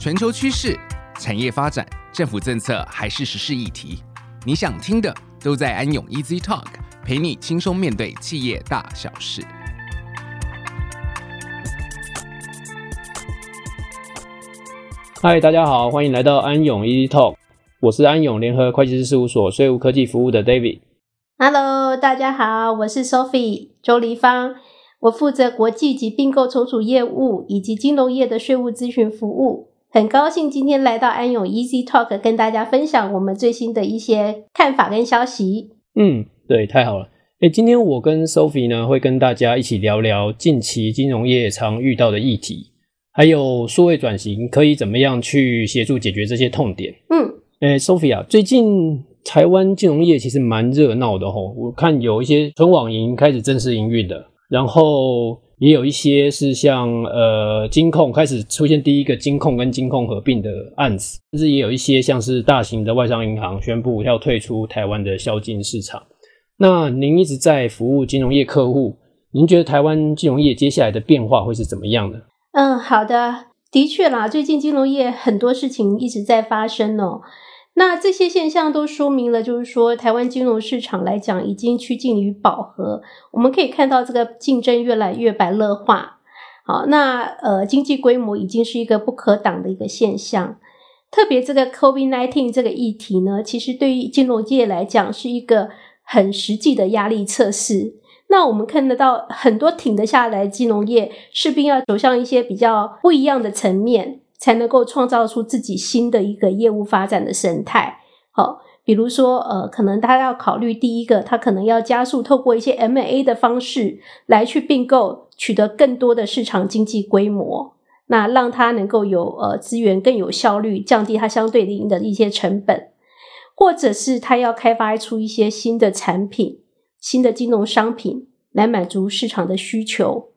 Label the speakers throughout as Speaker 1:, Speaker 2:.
Speaker 1: 全球趋势、产业发展、政府政策还是时事议题，你想听的都在安永 Easy Talk，陪你轻松面对企业大小事。
Speaker 2: 嗨，大家好，欢迎来到安永 Easy Talk，我是安永联合会计师事务所税务科技服务的 David。
Speaker 3: Hello，大家好，我是 Sophie 周黎芳，我负责国际及并购重组业务以及金融业的税务咨询服务。很高兴今天来到安永 Easy Talk，跟大家分享我们最新的一些看法跟消息。
Speaker 2: 嗯，对，太好了。诶，今天我跟 Sophie 呢会跟大家一起聊聊近期金融业常遇到的议题。还有数位转型可以怎么样去协助解决这些痛点？嗯，诶，Sophie 啊最近台湾金融业其实蛮热闹的吼，我看有一些纯网银开始正式营运的，然后也有一些是像呃金控开始出现第一个金控跟金控合并的案子，甚至也有一些像是大型的外商银行宣布要退出台湾的销金市场。那您一直在服务金融业客户，您觉得台湾金融业接下来的变化会是怎么样的？
Speaker 3: 嗯，好的，的确啦，最近金融业很多事情一直在发生哦。那这些现象都说明了，就是说台湾金融市场来讲已经趋近于饱和。我们可以看到这个竞争越来越白热化。好，那呃，经济规模已经是一个不可挡的一个现象。特别这个 COVID-19 这个议题呢，其实对于金融业来讲是一个很实际的压力测试。那我们看得到很多挺得下来金融业，势必要走向一些比较不一样的层面，才能够创造出自己新的一个业务发展的生态。好，比如说，呃，可能他要考虑第一个，他可能要加速透过一些 M&A 的方式来去并购，取得更多的市场经济规模，那让他能够有呃资源更有效率，降低他相对应的一些成本，或者是他要开发出一些新的产品。新的金融商品来满足市场的需求。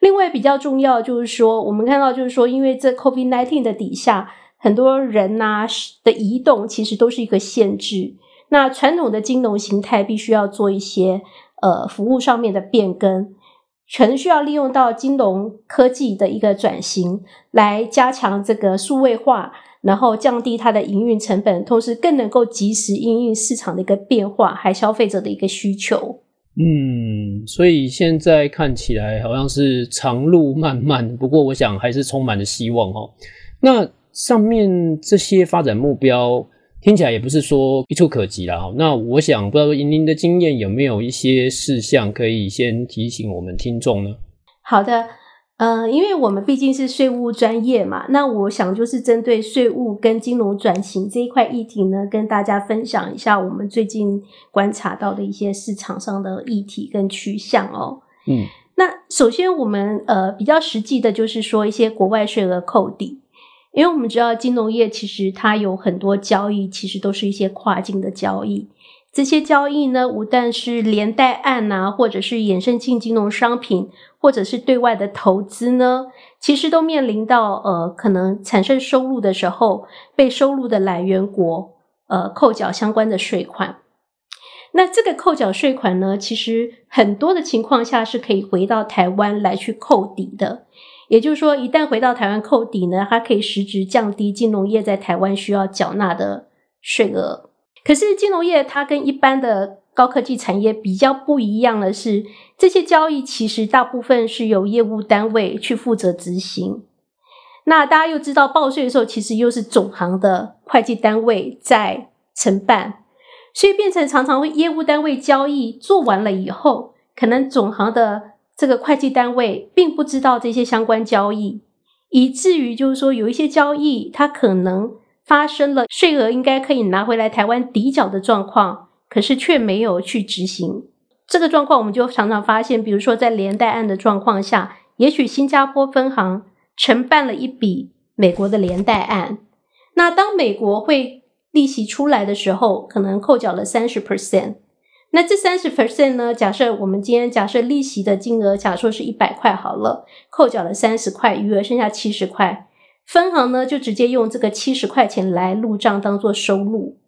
Speaker 3: 另外比较重要就是说，我们看到就是说，因为这 COVID nineteen 的底下，很多人呐、啊、的移动其实都是一个限制。那传统的金融形态必须要做一些呃服务上面的变更，全需要利用到金融科技的一个转型，来加强这个数位化。然后降低它的营运成本，同时更能够及时应应市场的一个变化，还消费者的一个需求。
Speaker 2: 嗯，所以现在看起来好像是长路漫漫，不过我想还是充满了希望哦。那上面这些发展目标听起来也不是说一触可及啦。那我想不知道您的经验有没有一些事项可以先提醒我们听众呢？
Speaker 3: 好的。呃，因为我们毕竟是税务专业嘛，那我想就是针对税务跟金融转型这一块议题呢，跟大家分享一下我们最近观察到的一些市场上的议题跟趋向哦。嗯，那首先我们呃比较实际的就是说一些国外税额扣抵，因为我们知道金融业其实它有很多交易，其实都是一些跨境的交易。这些交易呢，无但是连带案啊，或者是衍生性金融商品，或者是对外的投资呢，其实都面临到呃，可能产生收入的时候，被收入的来源国呃扣缴相关的税款。那这个扣缴税款呢，其实很多的情况下是可以回到台湾来去扣抵的。也就是说，一旦回到台湾扣抵呢，它可以实质降低金融业在台湾需要缴纳的税额。可是金融业它跟一般的高科技产业比较不一样的是，这些交易其实大部分是由业务单位去负责执行。那大家又知道报税的时候，其实又是总行的会计单位在承办，所以变成常常会业务单位交易做完了以后，可能总行的这个会计单位并不知道这些相关交易，以至于就是说有一些交易它可能。发生了税额应该可以拿回来台湾抵缴的状况，可是却没有去执行这个状况，我们就常常发现，比如说在连带案的状况下，也许新加坡分行承办了一笔美国的连带案，那当美国会利息出来的时候，可能扣缴了三十 percent，那这三十 percent 呢？假设我们今天假设利息的金额，假设是一百块好了，扣缴了三十块，余额剩下七十块。分行呢，就直接用这个七十块钱来入账当做收入。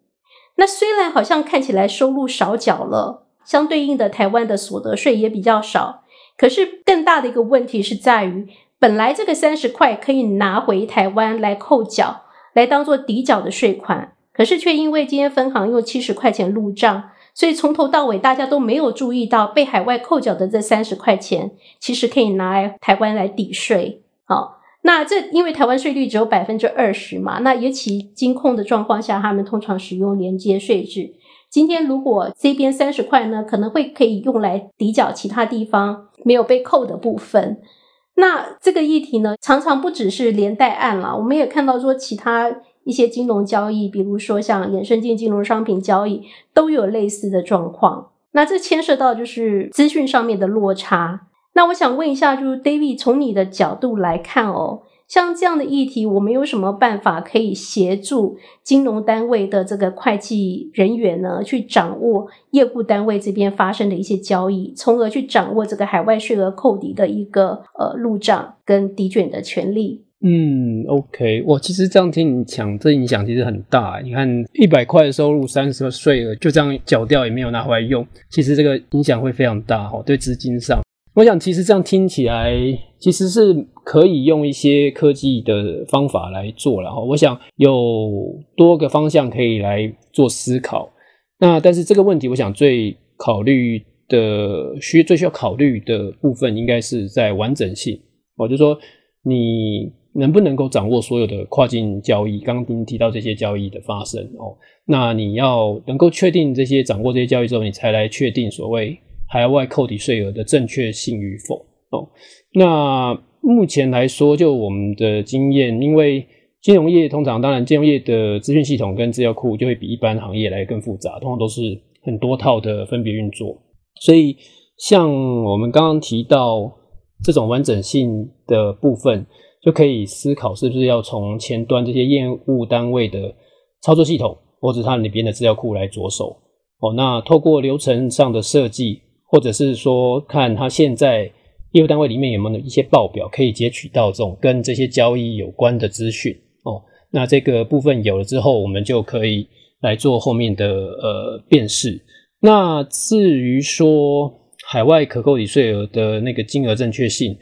Speaker 3: 那虽然好像看起来收入少缴了，相对应的台湾的所得税也比较少。可是更大的一个问题是在于，本来这个三十块可以拿回台湾来扣缴，来当做抵缴的税款，可是却因为今天分行用七十块钱入账，所以从头到尾大家都没有注意到被海外扣缴的这三十块钱，其实可以拿来台湾来抵税。好，那这因为台湾税率只有百分之二十嘛，那尤其金控的状况下，他们通常使用连接税制。今天如果这边三十块呢，可能会可以用来抵缴其他地方没有被扣的部分。那这个议题呢，常常不只是连带案了，我们也看到说其他一些金融交易，比如说像衍生性金融商品交易，都有类似的状况。那这牵涉到就是资讯上面的落差。那我想问一下，就是 David 从你的角度来看哦。像这样的议题，我们有什么办法可以协助金融单位的这个会计人员呢，去掌握业务单位这边发生的一些交易，从而去掌握这个海外税额扣抵的一个呃入账跟抵卷的权利？
Speaker 2: 嗯，OK，我其实这样听你讲，这影响其实很大。你看，一百块的收入，三十个税额，就这样缴掉，也没有拿回来用，其实这个影响会非常大哈，对资金上。我想，其实这样听起来，其实是可以用一些科技的方法来做了哈。我想有多个方向可以来做思考。那但是这个问题，我想最考虑的需最需要考虑的部分，应该是在完整性。我就说，你能不能够掌握所有的跨境交易？刚刚您提到这些交易的发生哦，那你要能够确定这些掌握这些交易之后，你才来确定所谓。海外扣抵税额的正确性与否？哦，那目前来说，就我们的经验，因为金融业通常，当然金融业的资讯系统跟资料库就会比一般行业来更复杂，通常都是很多套的分别运作。所以，像我们刚刚提到这种完整性的部分，就可以思考是不是要从前端这些业务单位的操作系统，或者它里边的资料库来着手。哦，那透过流程上的设计。或者是说，看他现在业务单位里面有没有一些报表可以截取到这种跟这些交易有关的资讯哦。那这个部分有了之后，我们就可以来做后面的呃辨识。那至于说海外可扣抵税额的那个金额正确性，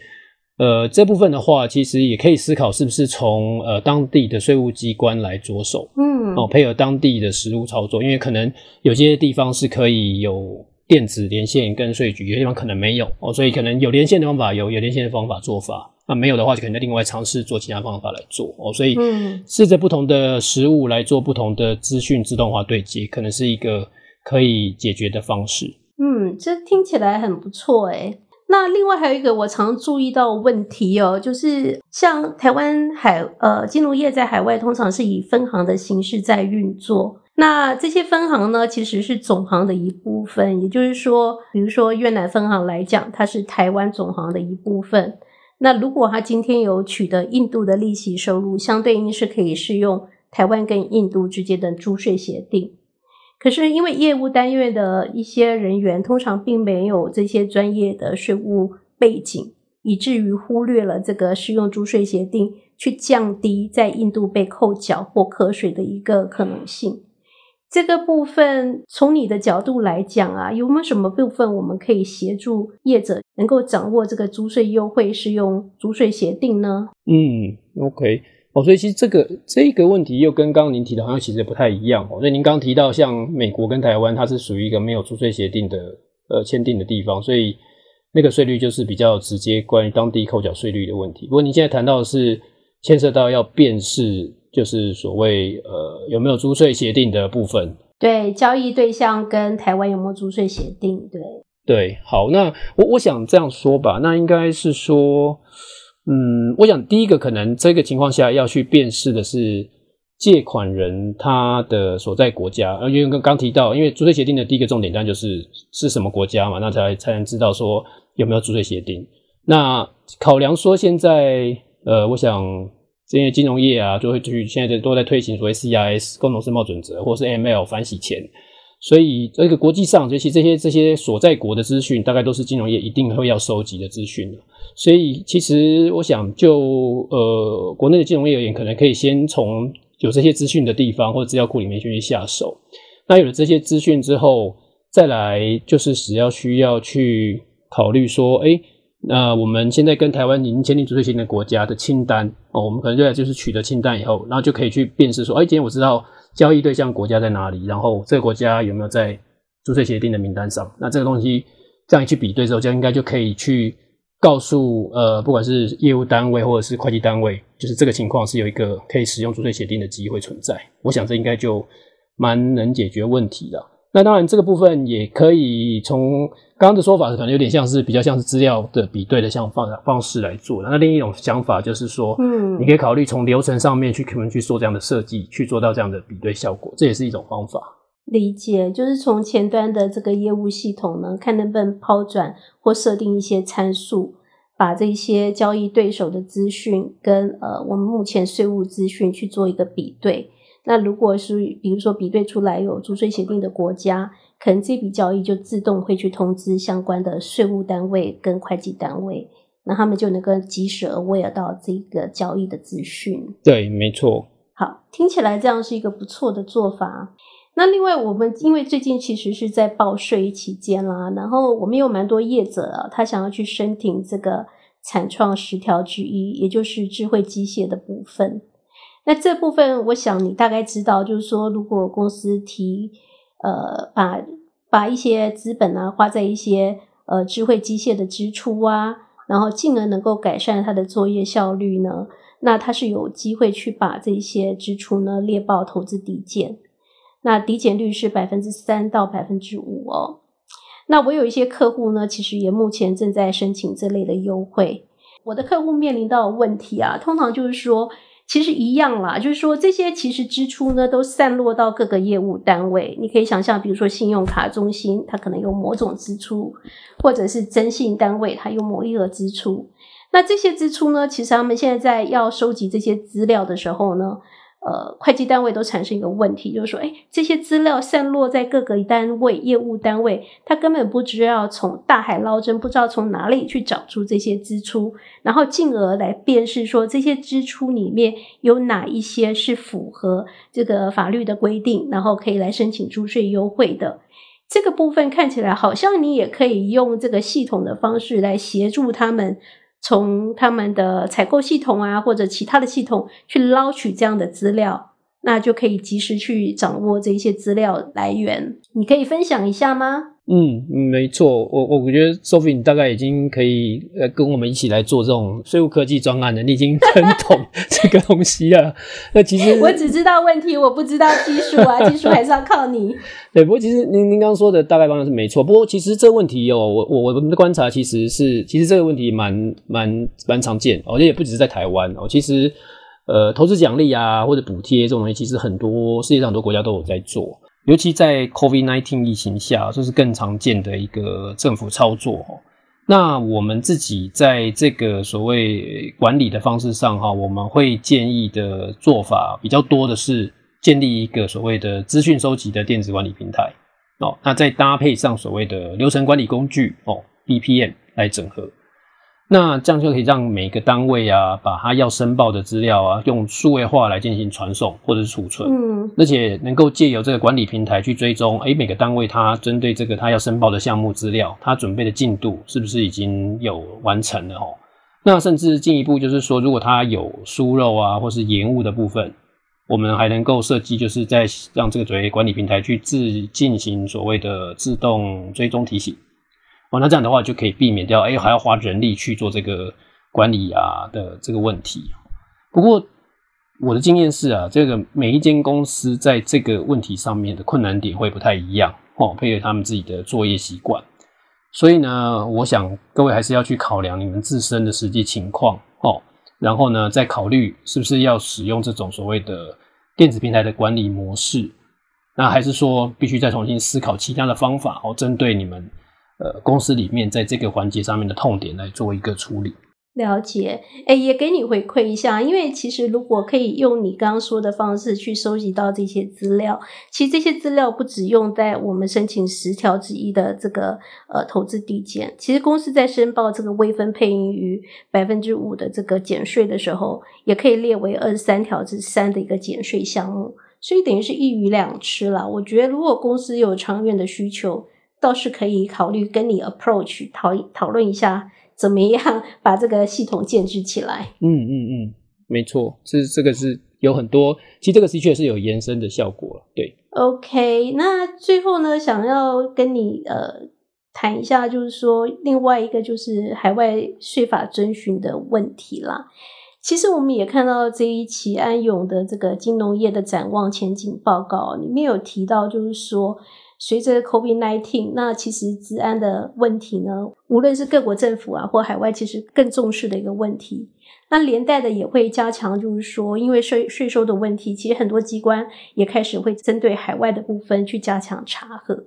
Speaker 2: 呃，这部分的话，其实也可以思考是不是从呃当地的税务机关来着手，嗯，哦，配合当地的实务操作，因为可能有些地方是可以有。电子连线跟税局，有些地方可能没有哦，所以可能有连线的方法有有连线的方法做法，那没有的话就可能另外尝试做其他方法来做哦，所以试着不同的实物来做不同的资讯自动化对接，可能是一个可以解决的方式。
Speaker 3: 嗯，这听起来很不错诶。那另外还有一个我常注意到问题哦，就是像台湾海呃金融业在海外通常是以分行的形式在运作。那这些分行呢，其实是总行的一部分，也就是说，比如说越南分行来讲，它是台湾总行的一部分。那如果他今天有取得印度的利息收入，相对应是可以适用台湾跟印度之间的租税协定。可是因为业务单位的一些人员通常并没有这些专业的税务背景，以至于忽略了这个适用租税协定，去降低在印度被扣缴或课税的一个可能性。这个部分从你的角度来讲啊，有没有什么部分我们可以协助业者能够掌握这个租税优惠是用租税协定呢？
Speaker 2: 嗯，OK，哦，所以其实这个这个问题又跟刚刚您提的好像其实不太一样哦。所以您刚刚提到像美国跟台湾，它是属于一个没有租税协定的呃签订的地方，所以那个税率就是比较直接关于当地扣缴税率的问题。不过您现在谈到的是牵涉到要辨识。就是所谓呃有没有租税协定的部分，
Speaker 3: 对，交易对象跟台湾有没有租税协定？对
Speaker 2: 对，好，那我我想这样说吧，那应该是说，嗯，我想第一个可能这个情况下要去辨识的是借款人他的所在国家，呃，因为刚刚提到，因为租税协定的第一个重点当然就是是什么国家嘛，那才才能知道说有没有租税协定。那考量说现在呃，我想。这些金融业啊，就会去现在都在推行所谓 CRS 共同申报准则，或是 ML 反洗钱。所以这个国际上，尤其这些这些所在国的资讯，大概都是金融业一定会要收集的资讯。所以其实我想就，呃国内的金融业而言，可能可以先从有这些资讯的地方或者资料库里面去下手。那有了这些资讯之后，再来就是只要需要去考虑说，哎。那我们现在跟台湾已经签订租税协定的国家的清单哦，我们可能就就是取得清单以后，然后就可以去辨识说，哎，今天我知道交易对象国家在哪里，然后这个国家有没有在租税协定的名单上。那这个东西这样一去比对之后，就应该就可以去告诉呃，不管是业务单位或者是会计单位，就是这个情况是有一个可以使用租税协定的机会存在。我想这应该就蛮能解决问题的。那当然，这个部分也可以从刚刚的说法，可能有点像是比较像是资料的比对的像方方式来做的。那另一种想法就是说，嗯，你可以考虑从流程上面去可能去做这样的设计，去做到这样的比对效果，这也是一种方法。
Speaker 3: 理解，就是从前端的这个业务系统呢，看能不能抛转或设定一些参数，把这些交易对手的资讯跟呃我们目前税务资讯去做一个比对。那如果是比如说比对出来有租税协定的国家，可能这笔交易就自动会去通知相关的税务单位跟会计单位，那他们就能够及时 aware 到这个交易的资讯。
Speaker 2: 对，没错。
Speaker 3: 好，听起来这样是一个不错的做法。那另外，我们因为最近其实是在报税期间啦，然后我们有蛮多业者啊，他想要去申请这个产创十条之一，也就是智慧机械的部分。那这部分，我想你大概知道，就是说，如果公司提呃，把把一些资本啊花在一些呃智慧机械的支出啊，然后进而能够改善它的作业效率呢，那它是有机会去把这些支出呢列报投资抵减。那抵减率是百分之三到百分之五哦。那我有一些客户呢，其实也目前正在申请这类的优惠。我的客户面临到的问题啊，通常就是说。其实一样啦，就是说这些其实支出呢都散落到各个业务单位。你可以想象，比如说信用卡中心，它可能有某种支出，或者是征信单位，它有某一额支出。那这些支出呢，其实他们现在在要收集这些资料的时候呢。呃，会计单位都产生一个问题，就是说，哎，这些资料散落在各个单位、业务单位，他根本不知道从大海捞针，不知道从哪里去找出这些支出，然后进而来辨识说这些支出里面有哪一些是符合这个法律的规定，然后可以来申请租税优惠的。这个部分看起来好像你也可以用这个系统的方式来协助他们。从他们的采购系统啊，或者其他的系统去捞取这样的资料，那就可以及时去掌握这些资料来源。你可以分享一下吗？
Speaker 2: 嗯，没错，我我我觉得 Sophie 你大概已经可以呃跟我们一起来做这种税务科技专案了，你已经很懂这个东西了。那其实
Speaker 3: 我只知道问题，我不知道技术啊，技术还是要靠你。
Speaker 2: 对，不过其实您您刚刚说的大概方向是没错。不过其实这个问题哦，我我我们的观察其实是，其实这个问题蛮蛮蛮常见，而且也不只是在台湾哦。其实呃，投资奖励啊或者补贴这种东西，其实很多世界上很多国家都有在做。尤其在 COVID-19 疫情下，这是更常见的一个政府操作。那我们自己在这个所谓管理的方式上，哈，我们会建议的做法比较多的是建立一个所谓的资讯收集的电子管理平台。哦，那再搭配上所谓的流程管理工具，哦，BPM 来整合。那这样就可以让每个单位啊，把他要申报的资料啊，用数位化来进行传送或者是储存，嗯，而且能够借由这个管理平台去追踪，诶，每个单位它针对这个它要申报的项目资料，它准备的进度是不是已经有完成了哦？那甚至进一步就是说，如果它有疏漏啊，或是延误的部分，我们还能够设计，就是在让这个作为管理平台去自进行所谓的自动追踪提醒。哦，那这样的话就可以避免掉，哎，还要花人力去做这个管理啊的这个问题。不过我的经验是啊，这个每一间公司在这个问题上面的困难点会不太一样哦，配合他们自己的作业习惯。所以呢，我想各位还是要去考量你们自身的实际情况哦，然后呢，再考虑是不是要使用这种所谓的电子平台的管理模式，那还是说必须再重新思考其他的方法哦，针对你们。呃，公司里面在这个环节上面的痛点来做一个处理。
Speaker 3: 了解，诶，也给你回馈一下，因为其实如果可以用你刚刚说的方式去收集到这些资料，其实这些资料不只用在我们申请十条之一的这个呃投资递减，其实公司在申报这个微分配盈余百分之五的这个减税的时候，也可以列为二十三条之三的一个减税项目，所以等于是一鱼两吃了。我觉得如果公司有长远的需求，倒是可以考虑跟你 approach 讨讨论一下怎么样 把这个系统建置起来。
Speaker 2: 嗯嗯嗯，没错，是这个是有很多，其实这个的确是有延伸的效果。对
Speaker 3: ，OK，那最后呢，想要跟你呃谈一下，就是说另外一个就是海外税法遵循的问题啦。其实我们也看到这一期安永的这个金融业的展望前景报告里面有提到，就是说随着 COVID-19，那其实治安的问题呢，无论是各国政府啊或海外，其实更重视的一个问题。那连带的也会加强，就是说因为税税收的问题，其实很多机关也开始会针对海外的部分去加强查核。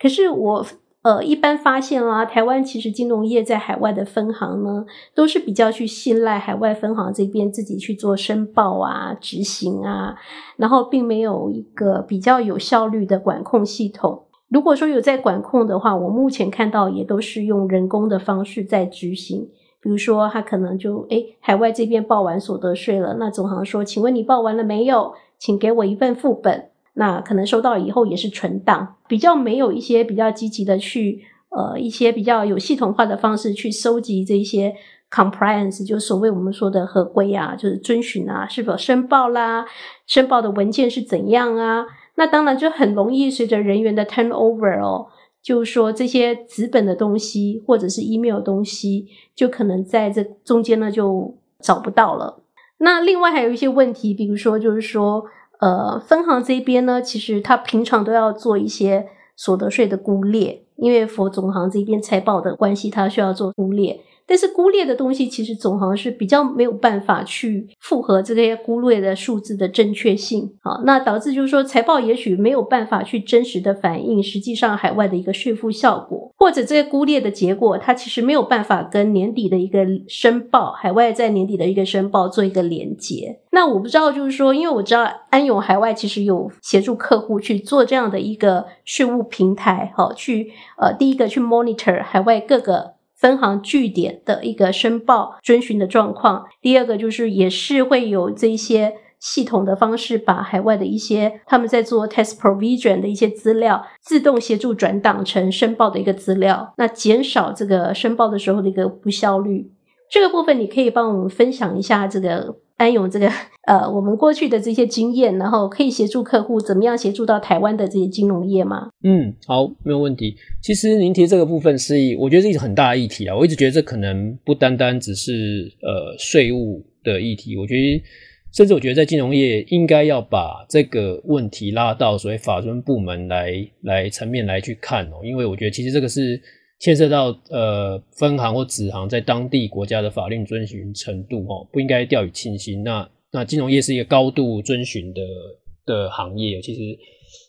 Speaker 3: 可是我。呃，一般发现啊，台湾其实金融业在海外的分行呢，都是比较去信赖海外分行这边自己去做申报啊、执行啊，然后并没有一个比较有效率的管控系统。如果说有在管控的话，我目前看到也都是用人工的方式在执行。比如说，他可能就诶，海外这边报完所得税了，那总行说，请问你报完了没有？请给我一份副本。那可能收到以后也是存档，比较没有一些比较积极的去呃一些比较有系统化的方式去收集这些 compliance，就所谓我们说的合规啊，就是遵循啊，是否申报啦，申报的文件是怎样啊？那当然就很容易随着人员的 turnover 哦，就是说这些纸本的东西或者是 email 的东西，就可能在这中间呢就找不到了。那另外还有一些问题，比如说就是说。呃，分行这边呢，其实他平常都要做一些所得税的估列，因为佛总行这边财报的关系，他需要做估列。但是估列的东西，其实总行是比较没有办法去符合这些估列的数字的正确性，好，那导致就是说财报也许没有办法去真实的反映实际上海外的一个税负效果，或者这些估列的结果，它其实没有办法跟年底的一个申报，海外在年底的一个申报做一个连接。那我不知道，就是说，因为我知道安永海外其实有协助客户去做这样的一个税务平台，好，去呃，第一个去 monitor 海外各个。分行据点的一个申报遵循的状况，第二个就是也是会有这些系统的方式，把海外的一些他们在做 test provision 的一些资料自动协助转档成申报的一个资料，那减少这个申报的时候的一个不效率。这个部分你可以帮我们分享一下这个。安永这个呃，我们过去的这些经验，然后可以协助客户怎么样协助到台湾的这些金融业吗？
Speaker 2: 嗯，好，没有问题。其实您提这个部分是，我觉得是一个很大的议题啊。我一直觉得这可能不单单只是呃税务的议题，我觉得甚至我觉得在金融业应该要把这个问题拉到所谓法遵部门来来层面来去看哦，因为我觉得其实这个是。牵涉到呃分行或子行在当地国家的法令遵循程度哦，不应该掉以轻心。那那金融业是一个高度遵循的的行业，其实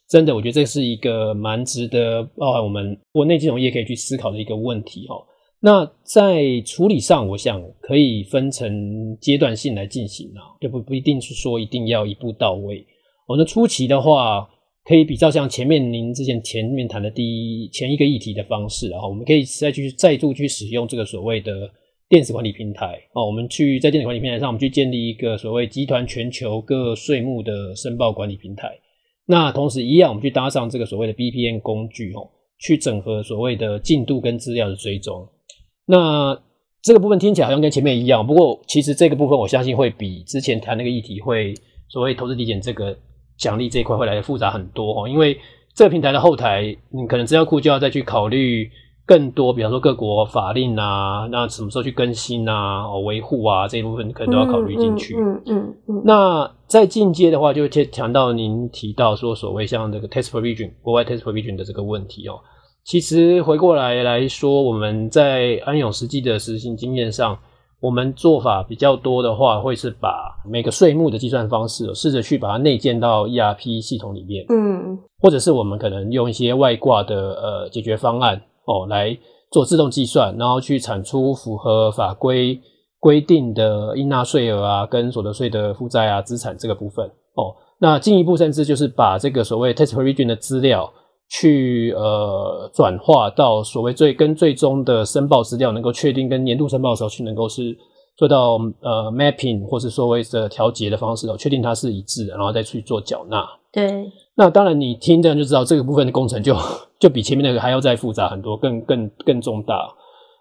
Speaker 2: 真的我觉得这是一个蛮值得包含我们国内金融业可以去思考的一个问题哈。那在处理上，我想可以分成阶段性来进行啊，就不不一定是说一定要一步到位。我们初期的话。可以比较像前面您之前前面谈的第一前一个议题的方式，然后我们可以再去再度去使用这个所谓的电子管理平台啊，我们去在电子管理平台上，我们去建立一个所谓集团全球各税目的申报管理平台。那同时一样，我们去搭上这个所谓的 BPM 工具哦，去整合所谓的进度跟资料的追踪。那这个部分听起来好像跟前面一样，不过其实这个部分我相信会比之前谈那个议题会所谓投资抵减这个。奖励这一块会来的复杂很多哦，因为这个平台的后台，你可能资料库就要再去考虑更多，比方说各国法令啊，那什么时候去更新啊、维护啊这一部分，可能都要考虑进去。
Speaker 3: 嗯嗯嗯，嗯。
Speaker 2: 那在进阶的话，就谈到您提到说所谓像这个 test provision 国外 test provision 的这个问题哦，其实回过来来说，我们在安永实际的实行经验上。我们做法比较多的话，会是把每个税目的计算方式，试着去把它内建到 ERP 系统里面，嗯，或者是我们可能用一些外挂的呃解决方案哦来做自动计算，然后去产出符合法规规定的应纳税额啊，跟所得税的负债啊、资产这个部分哦。那进一步甚至就是把这个所谓 tax provision 的资料。去呃转化到所谓最跟最终的申报资料能够确定跟年度申报的时候去能够是做到呃 mapping 或是所谓的调节的方式哦，确定它是一致的，然后再去做缴纳。
Speaker 3: 对，
Speaker 2: 那当然你听这样就知道这个部分的工程就就比前面那个还要再复杂很多，更更更重大。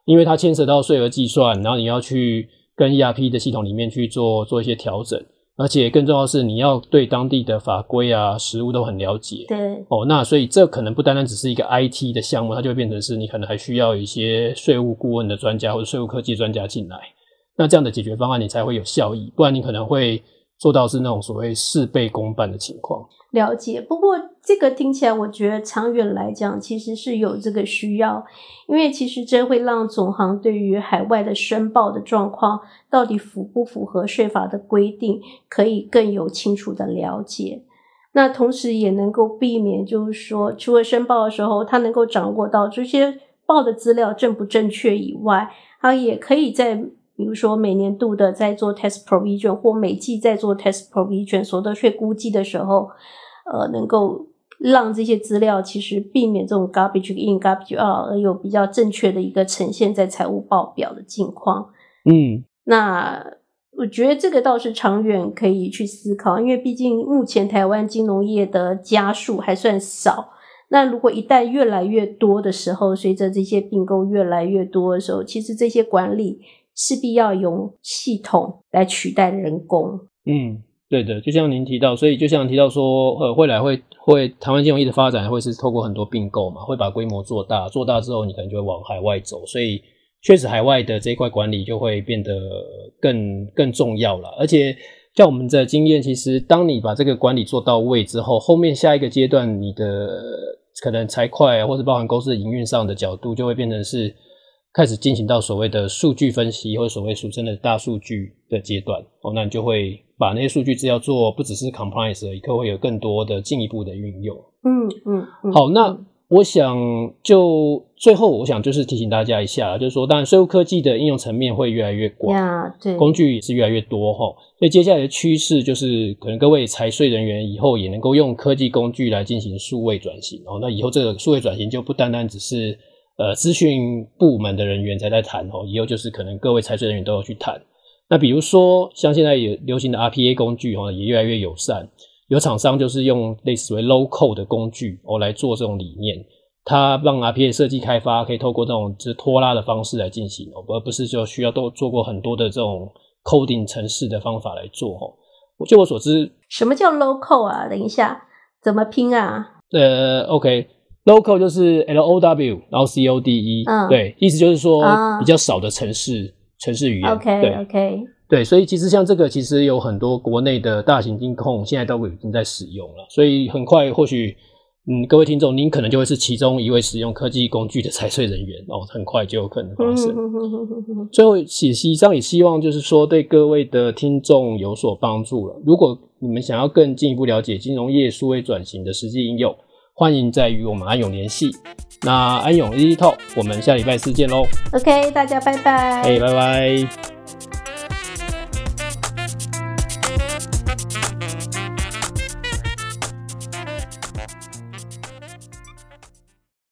Speaker 2: 因为它牵扯到税额计算，然后你要去跟 ERP 的系统里面去做做一些调整。而且更重要的是，你要对当地的法规啊、实务都很了解。
Speaker 3: 对。
Speaker 2: 哦，那所以这可能不单单只是一个 IT 的项目，它就会变成是你可能还需要一些税务顾问的专家或者税务科技专家进来。那这样的解决方案你才会有效益，不然你可能会做到是那种所谓事倍功半的情况。
Speaker 3: 了解，不过这个听起来，我觉得长远来讲，其实是有这个需要，因为其实这会让总行对于海外的申报的状况到底符不符合税法的规定，可以更有清楚的了解。那同时也能够避免，就是说，除了申报的时候，他能够掌握到这些报的资料正不正确以外，他也可以在比如说每年度的在做 tax provision 或每季在做 tax provision 所得税估计的时候。呃，能够让这些资料其实避免这种 garbage in garbage out，而有比较正确的一个呈现在财务报表的境况。
Speaker 2: 嗯，
Speaker 3: 那我觉得这个倒是长远可以去思考，因为毕竟目前台湾金融业的家数还算少。那如果一旦越来越多的时候，随着这些并购越来越多的时候，其实这些管理势必要用系统来取代人工。
Speaker 2: 嗯。对的，就像您提到，所以就像提到说，呃，未来会会台湾金融业的发展会是透过很多并购嘛，会把规模做大，做大之后你可能就会往海外走，所以确实海外的这一块管理就会变得更更重要了。而且像我们的经验，其实当你把这个管理做到位之后，后面下一个阶段你的可能财会或者包含公司的营运上的角度，就会变成是。开始进行到所谓的数据分析，或者所谓俗称的大数据的阶段哦，那你就会把那些数据资料做不只是 compliance 而已，可会有更多的进一步的运用。
Speaker 3: 嗯嗯，嗯，
Speaker 2: 好，那我想就最后，我想就是提醒大家一下，就是说，当然税务科技的应用层面会越来越广，
Speaker 3: 对，
Speaker 2: 工具也是越来越多哈。所以接下来的趋势就是，可能各位财税人员以后也能够用科技工具来进行数位转型哦。那以后这个数位转型就不单单只是。呃，资讯部门的人员才在谈哦，以后就是可能各位财税人员都要去谈。那比如说，像现在也流行的 RPA 工具哦，也越来越友善。有厂商就是用类似为 low code 的工具哦来做这种理念，它让 RPA 设计开发可以透过这种就是拖拉的方式来进行哦，而不是就需要都做过很多的这种 coding 程式的方法来做哦。据我所知，
Speaker 3: 什么叫 low code 啊？等一下，怎么拼啊？
Speaker 2: 呃，OK。Low-code 就是 L O W，然后 C O D E，嗯，对，意思就是说比较少的城市、嗯、程式语言。
Speaker 3: OK，
Speaker 2: 对
Speaker 3: OK，
Speaker 2: 对，所以其实像这个，其实有很多国内的大型金控现在都已经在使用了，所以很快或许，嗯，各位听众，您可能就会是其中一位使用科技工具的财税人员哦，很快就有可能发生。最后，写习上也希望就是说对各位的听众有所帮助了。如果你们想要更进一步了解金融业数位转型的实际应用。欢迎再与我们安永联系。那安永 EasY Talk，我们下礼拜四见喽。
Speaker 3: OK，大家拜拜。
Speaker 2: 哎，拜拜。